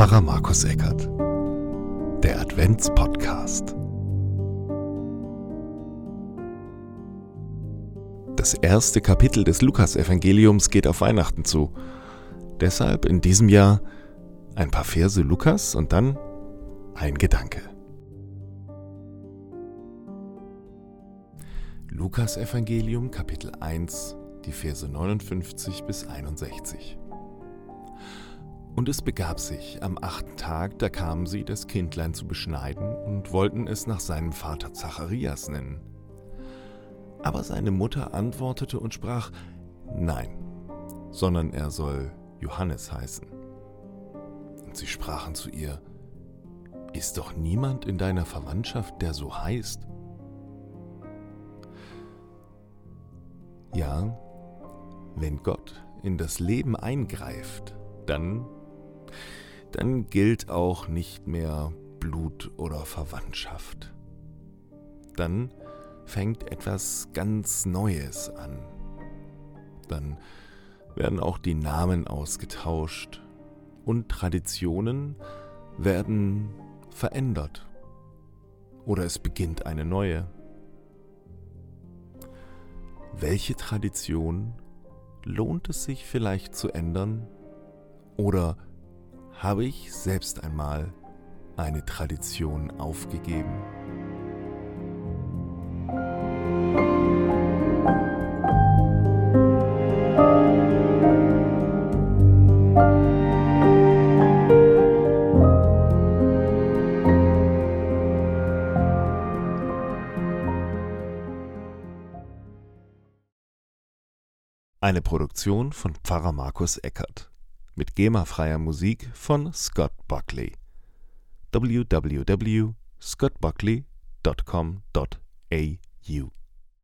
Pfarrer Markus Eckert. Der Adventspodcast. Das erste Kapitel des Lukasevangeliums geht auf Weihnachten zu. Deshalb in diesem Jahr ein paar Verse Lukas und dann ein Gedanke. Lukas Evangelium Kapitel 1, die Verse 59 bis 61. Und es begab sich, am achten Tag, da kamen sie, das Kindlein zu beschneiden und wollten es nach seinem Vater Zacharias nennen. Aber seine Mutter antwortete und sprach, Nein, sondern er soll Johannes heißen. Und sie sprachen zu ihr, Ist doch niemand in deiner Verwandtschaft, der so heißt? Ja, wenn Gott in das Leben eingreift, dann dann gilt auch nicht mehr Blut oder Verwandtschaft. Dann fängt etwas ganz Neues an. Dann werden auch die Namen ausgetauscht und Traditionen werden verändert. Oder es beginnt eine neue. Welche Tradition lohnt es sich vielleicht zu ändern? Oder habe ich selbst einmal eine Tradition aufgegeben? Eine Produktion von Pfarrer Markus Eckert mit GEMA-freier Musik von Scott Buckley. www.scottbuckley.com.au